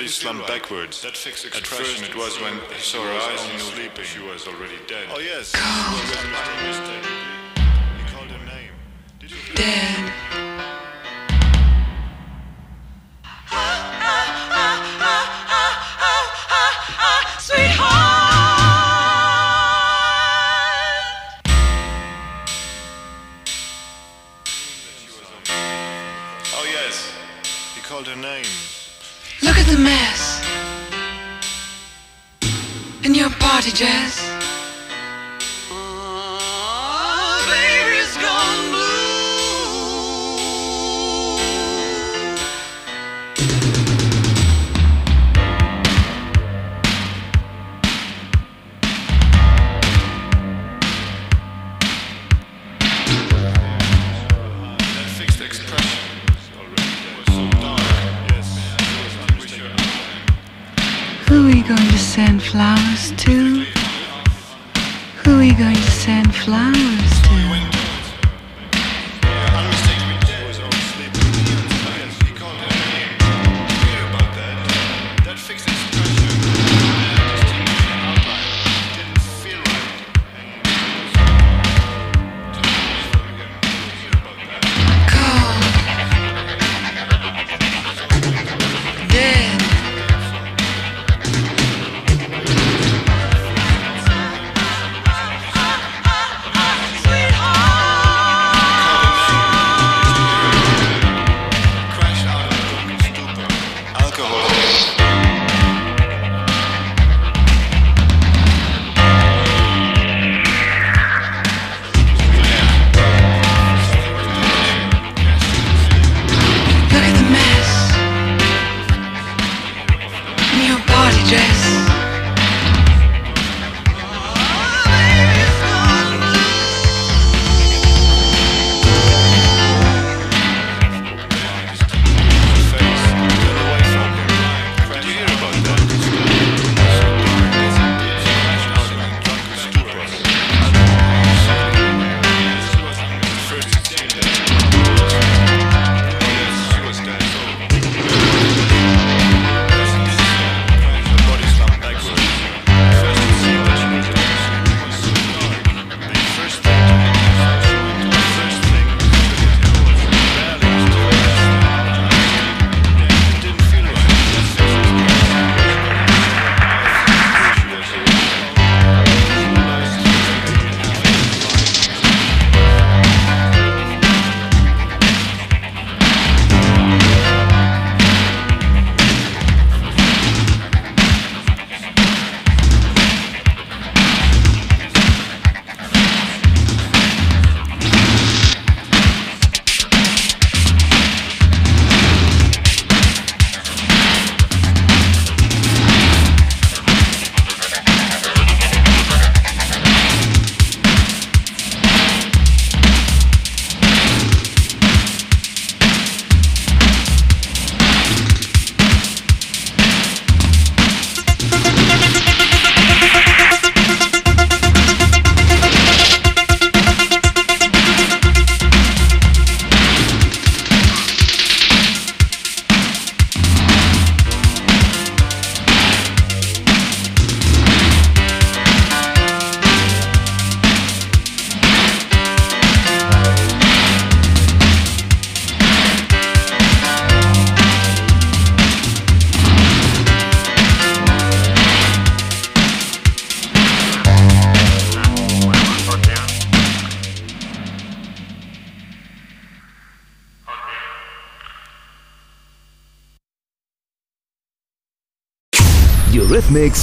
body slumped right. backwards. At first it was when I saw her eyes and sleeping. She was already dead. Oh yes.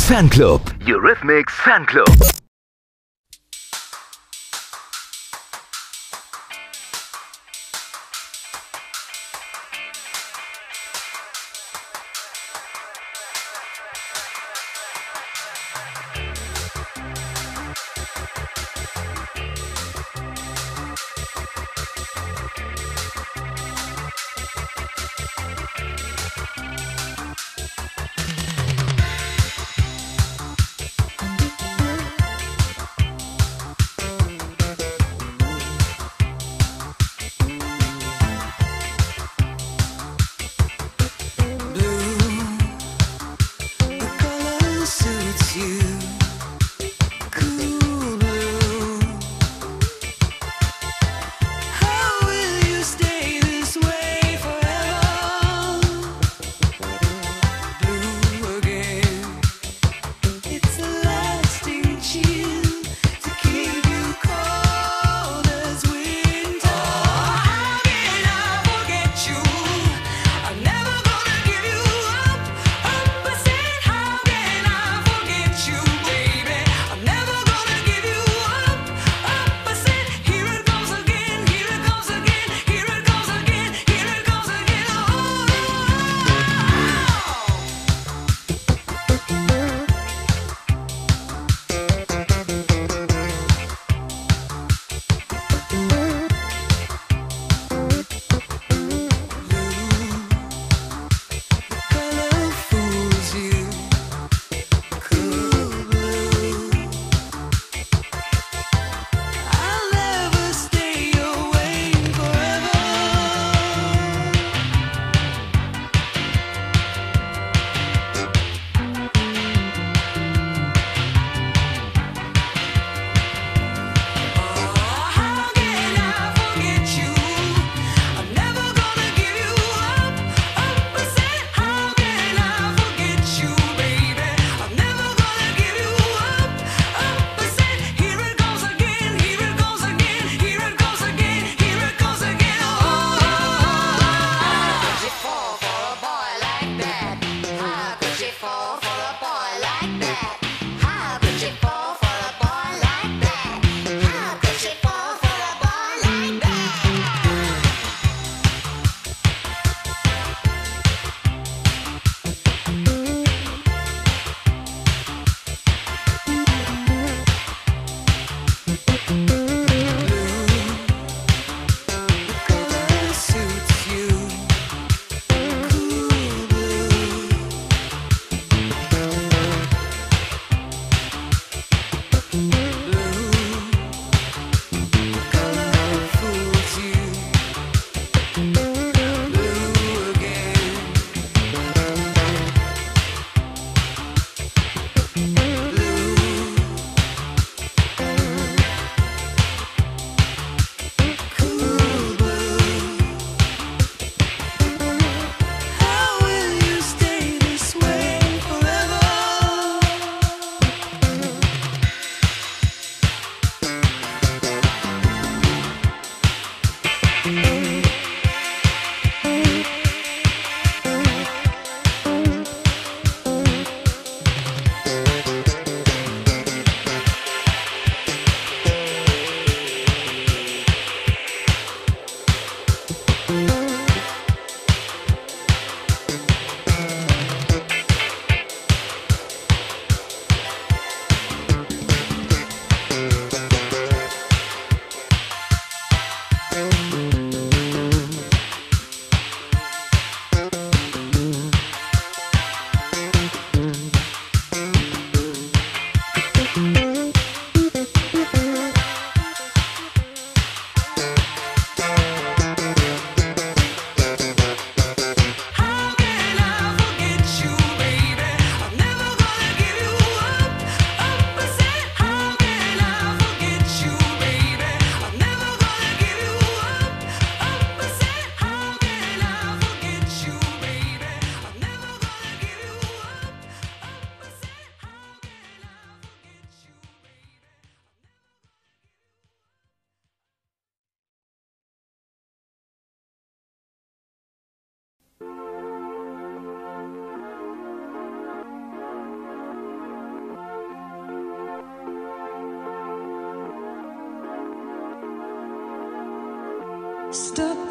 Fanclub. Eurythmics Fanclub. Stop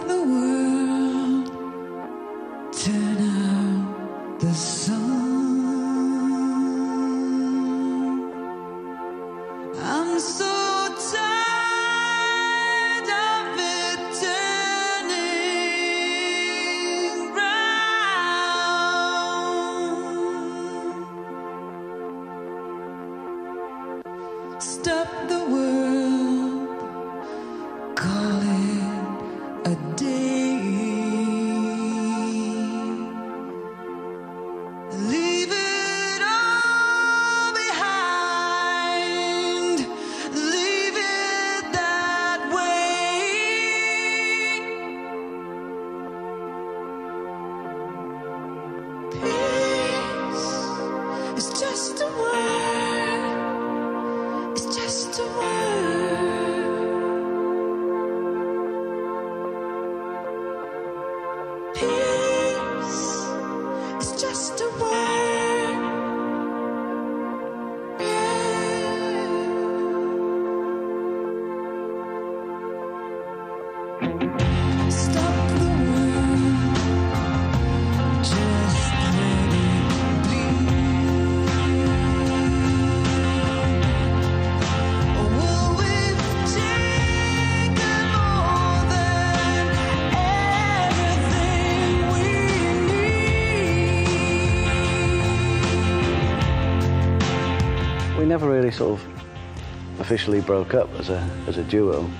really sort of officially broke up as a as a duo.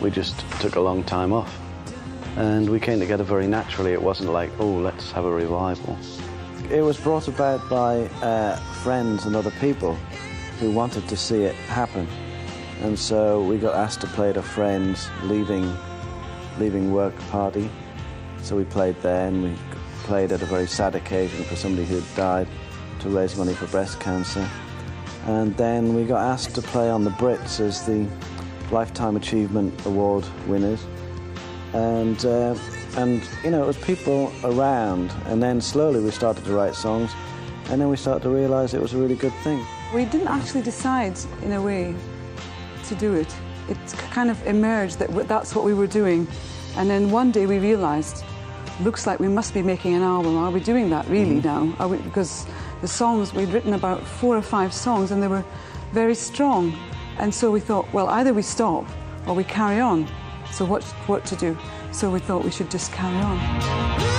We just took a long time off, and we came together very naturally. It wasn't like, oh, let's have a revival. It was brought about by uh, friends and other people who wanted to see it happen, and so we got asked to play at a friend's leaving leaving work party. So we played there, and we played at a very sad occasion for somebody who had died to raise money for breast cancer. And then we got asked to play on the Brits as the Lifetime Achievement Award winners. And, uh, and you know, it was people around. And then slowly we started to write songs. And then we started to realize it was a really good thing. We didn't actually decide, in a way, to do it. It kind of emerged that that's what we were doing. And then one day we realized, looks like we must be making an album. Are we doing that really now? Are we, because the songs, we'd written about four or five songs and they were very strong. And so we thought, well, either we stop or we carry on. So what, what to do? So we thought we should just carry on.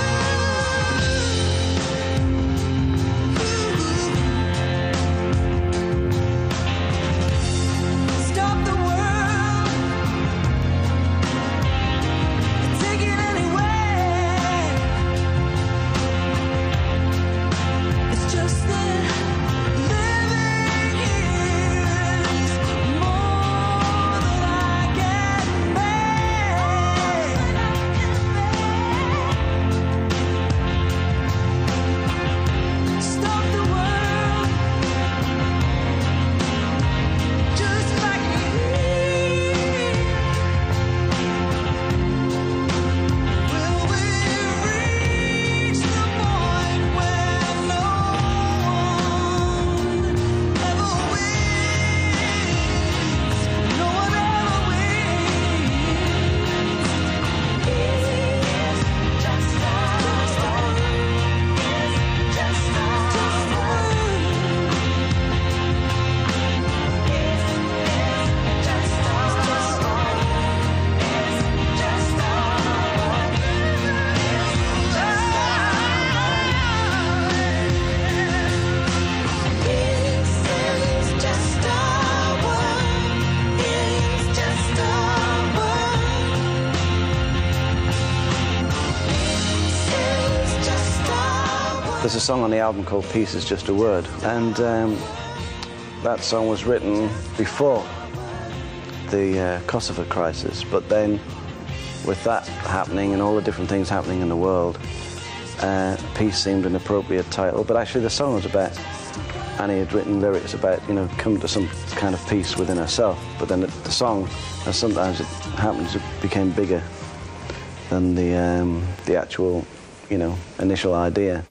A song on the album called Peace is Just a Word, and um, that song was written before the uh, Kosovo crisis, but then with that happening and all the different things happening in the world, uh, peace seemed an appropriate title. But actually, the song was about Annie had written lyrics about you know coming to some kind of peace within herself. But then the, the song, as sometimes it happens, it became bigger than the um, the actual you know initial idea.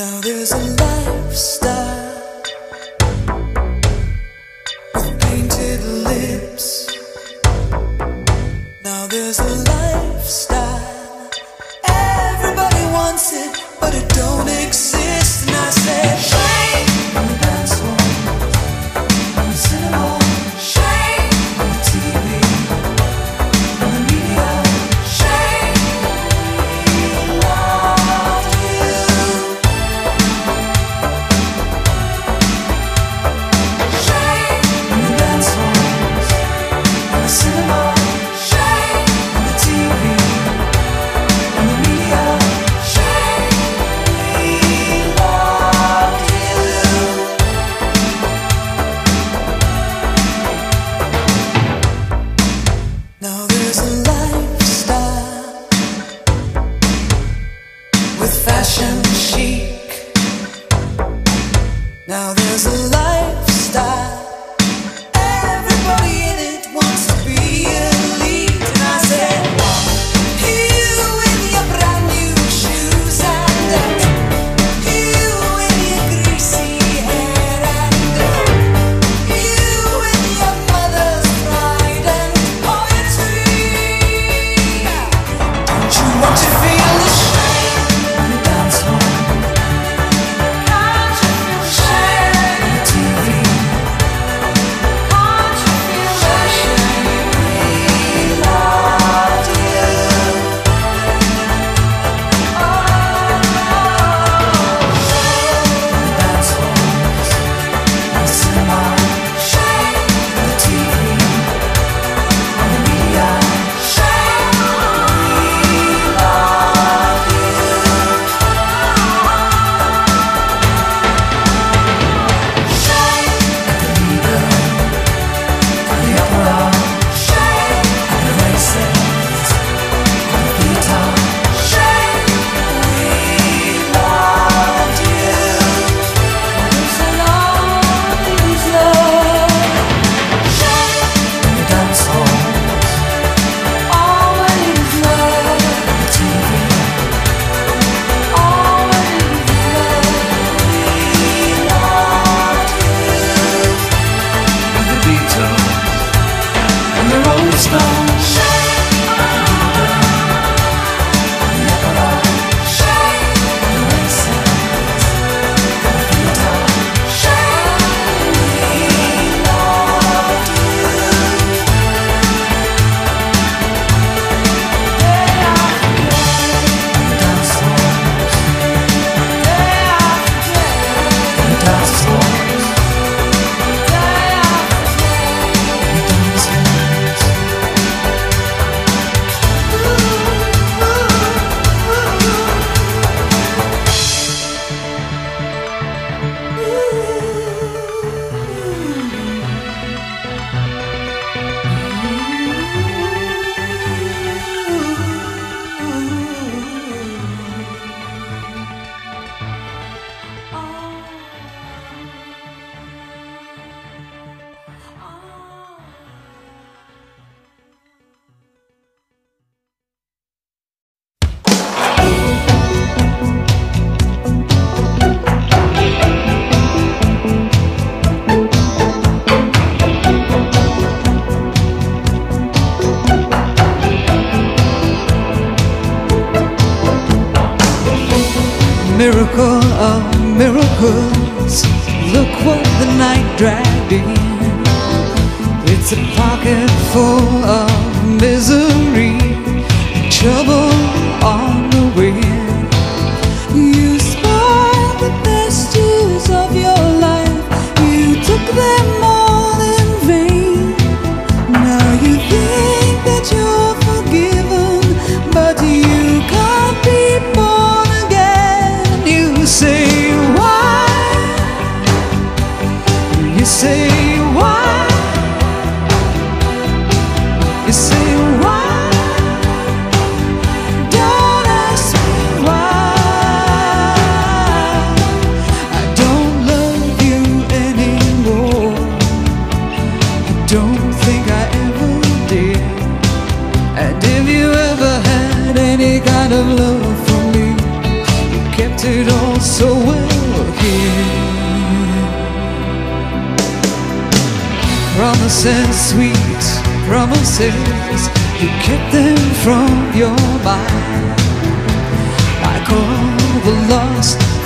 Now there's a lifestyle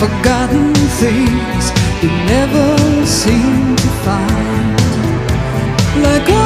forgotten things you never seem to find. Like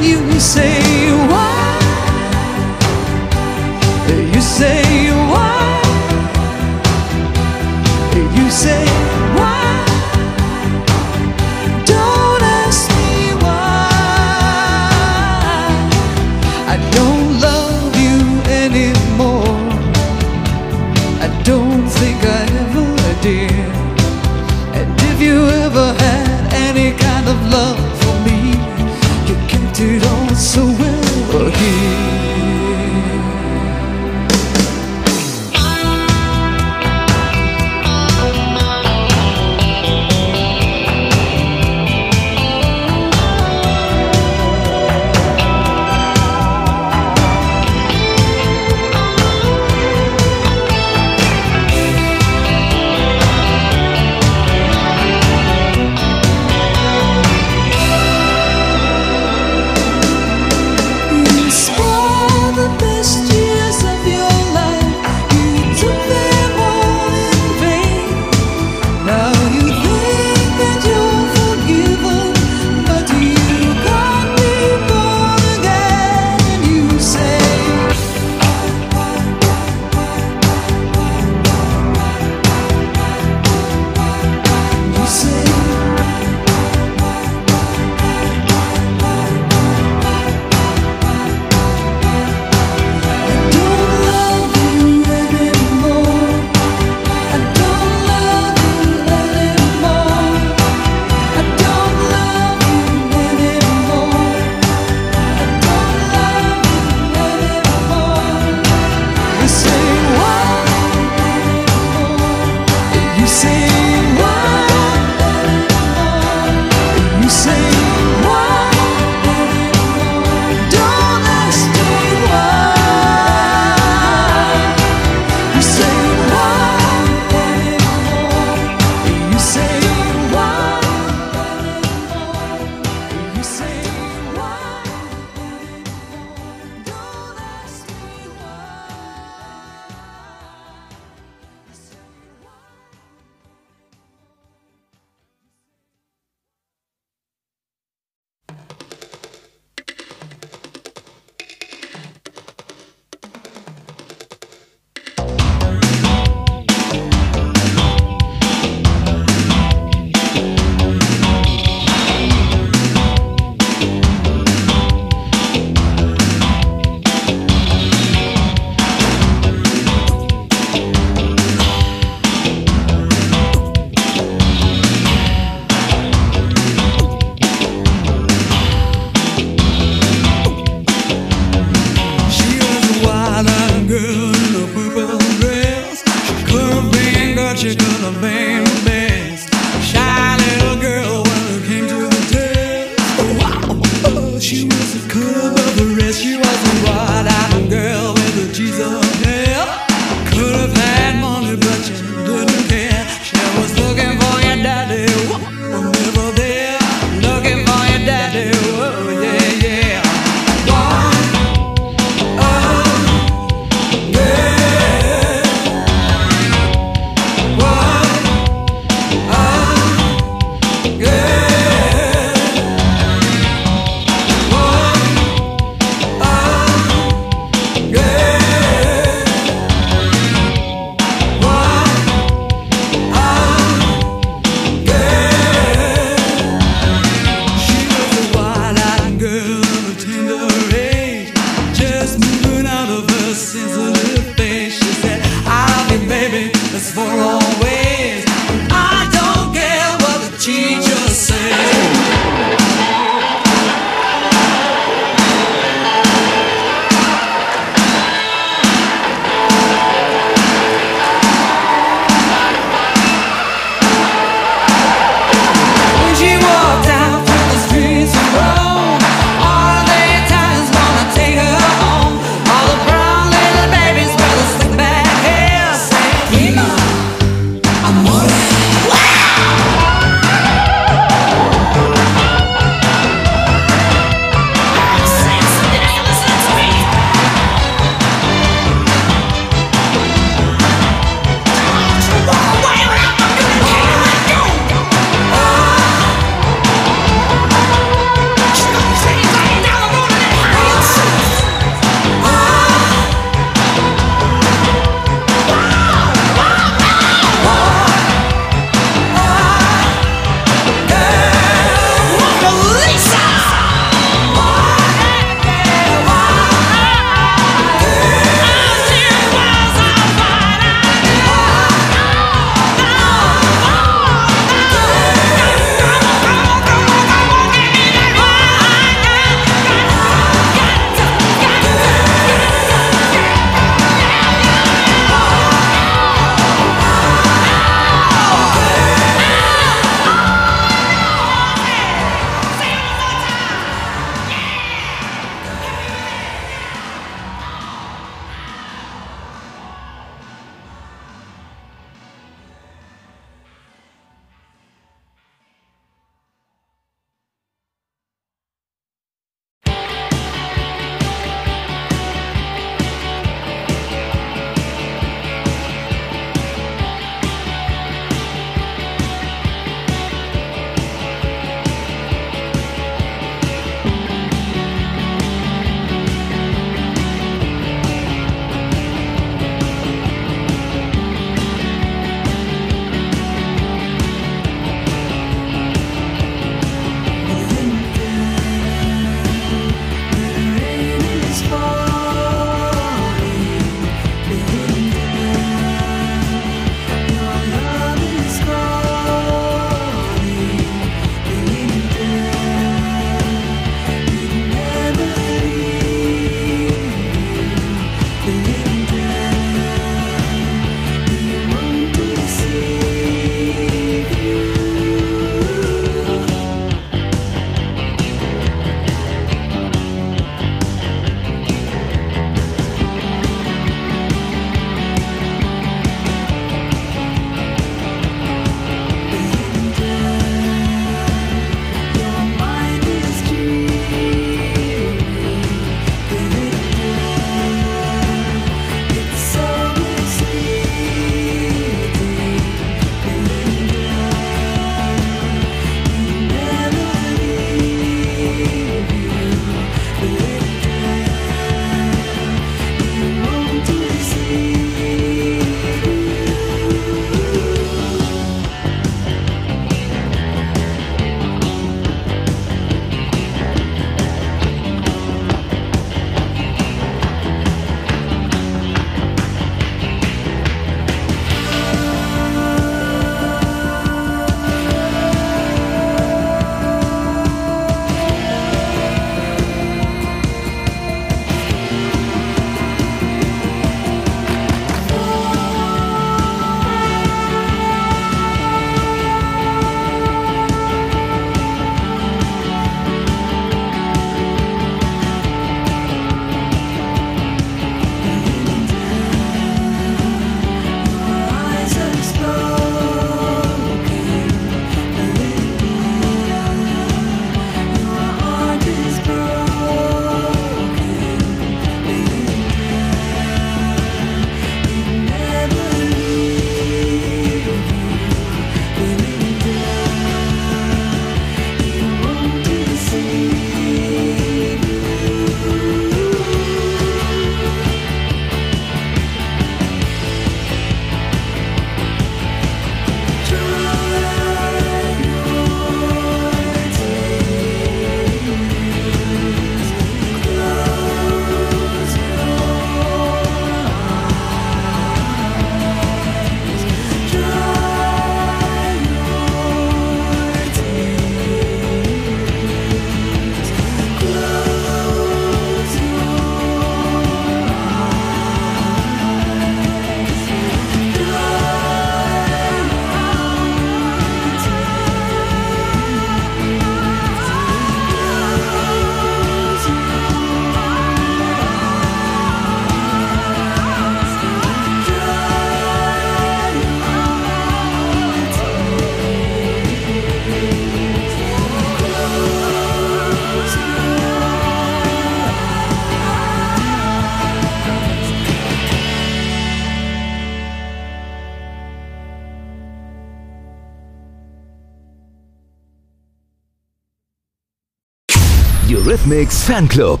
Eurythmics Fanclub.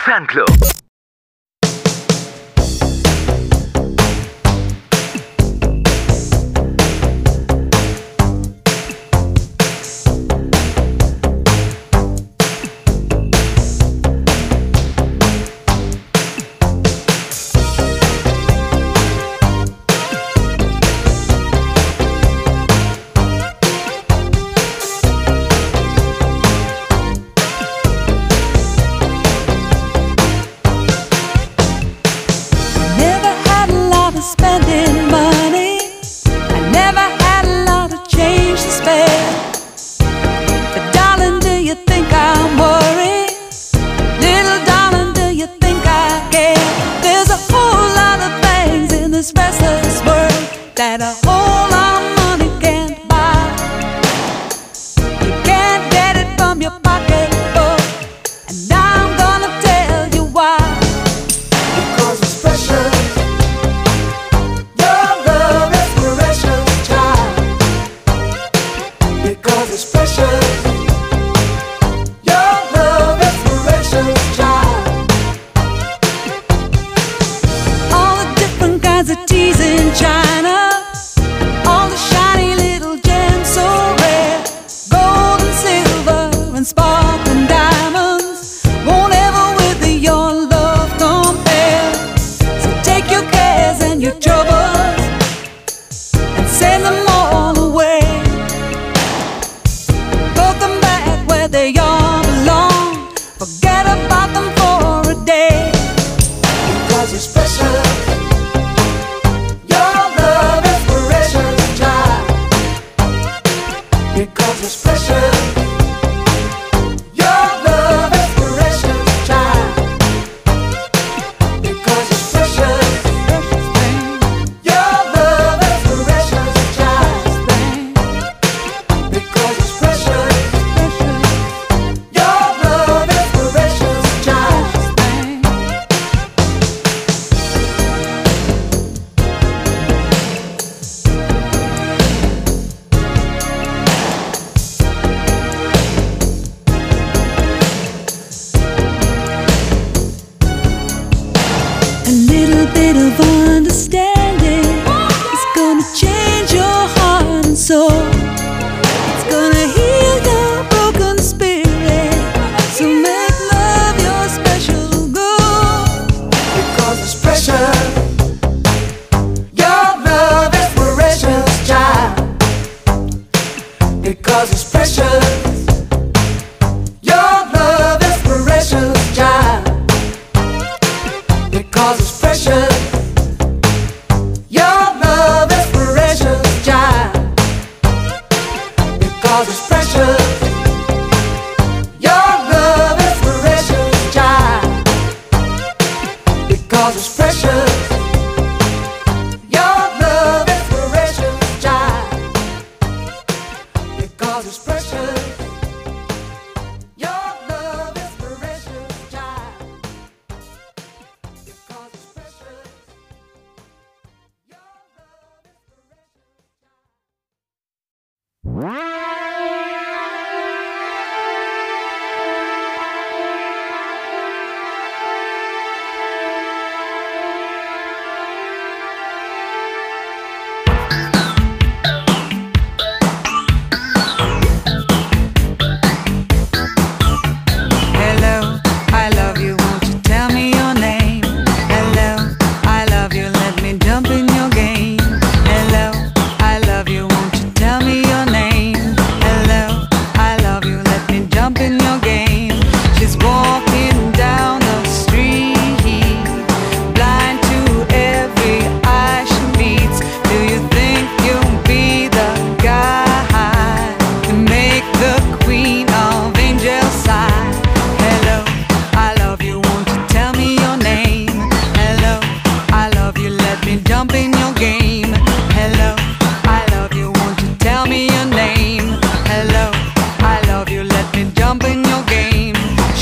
Eurythmics.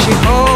She holds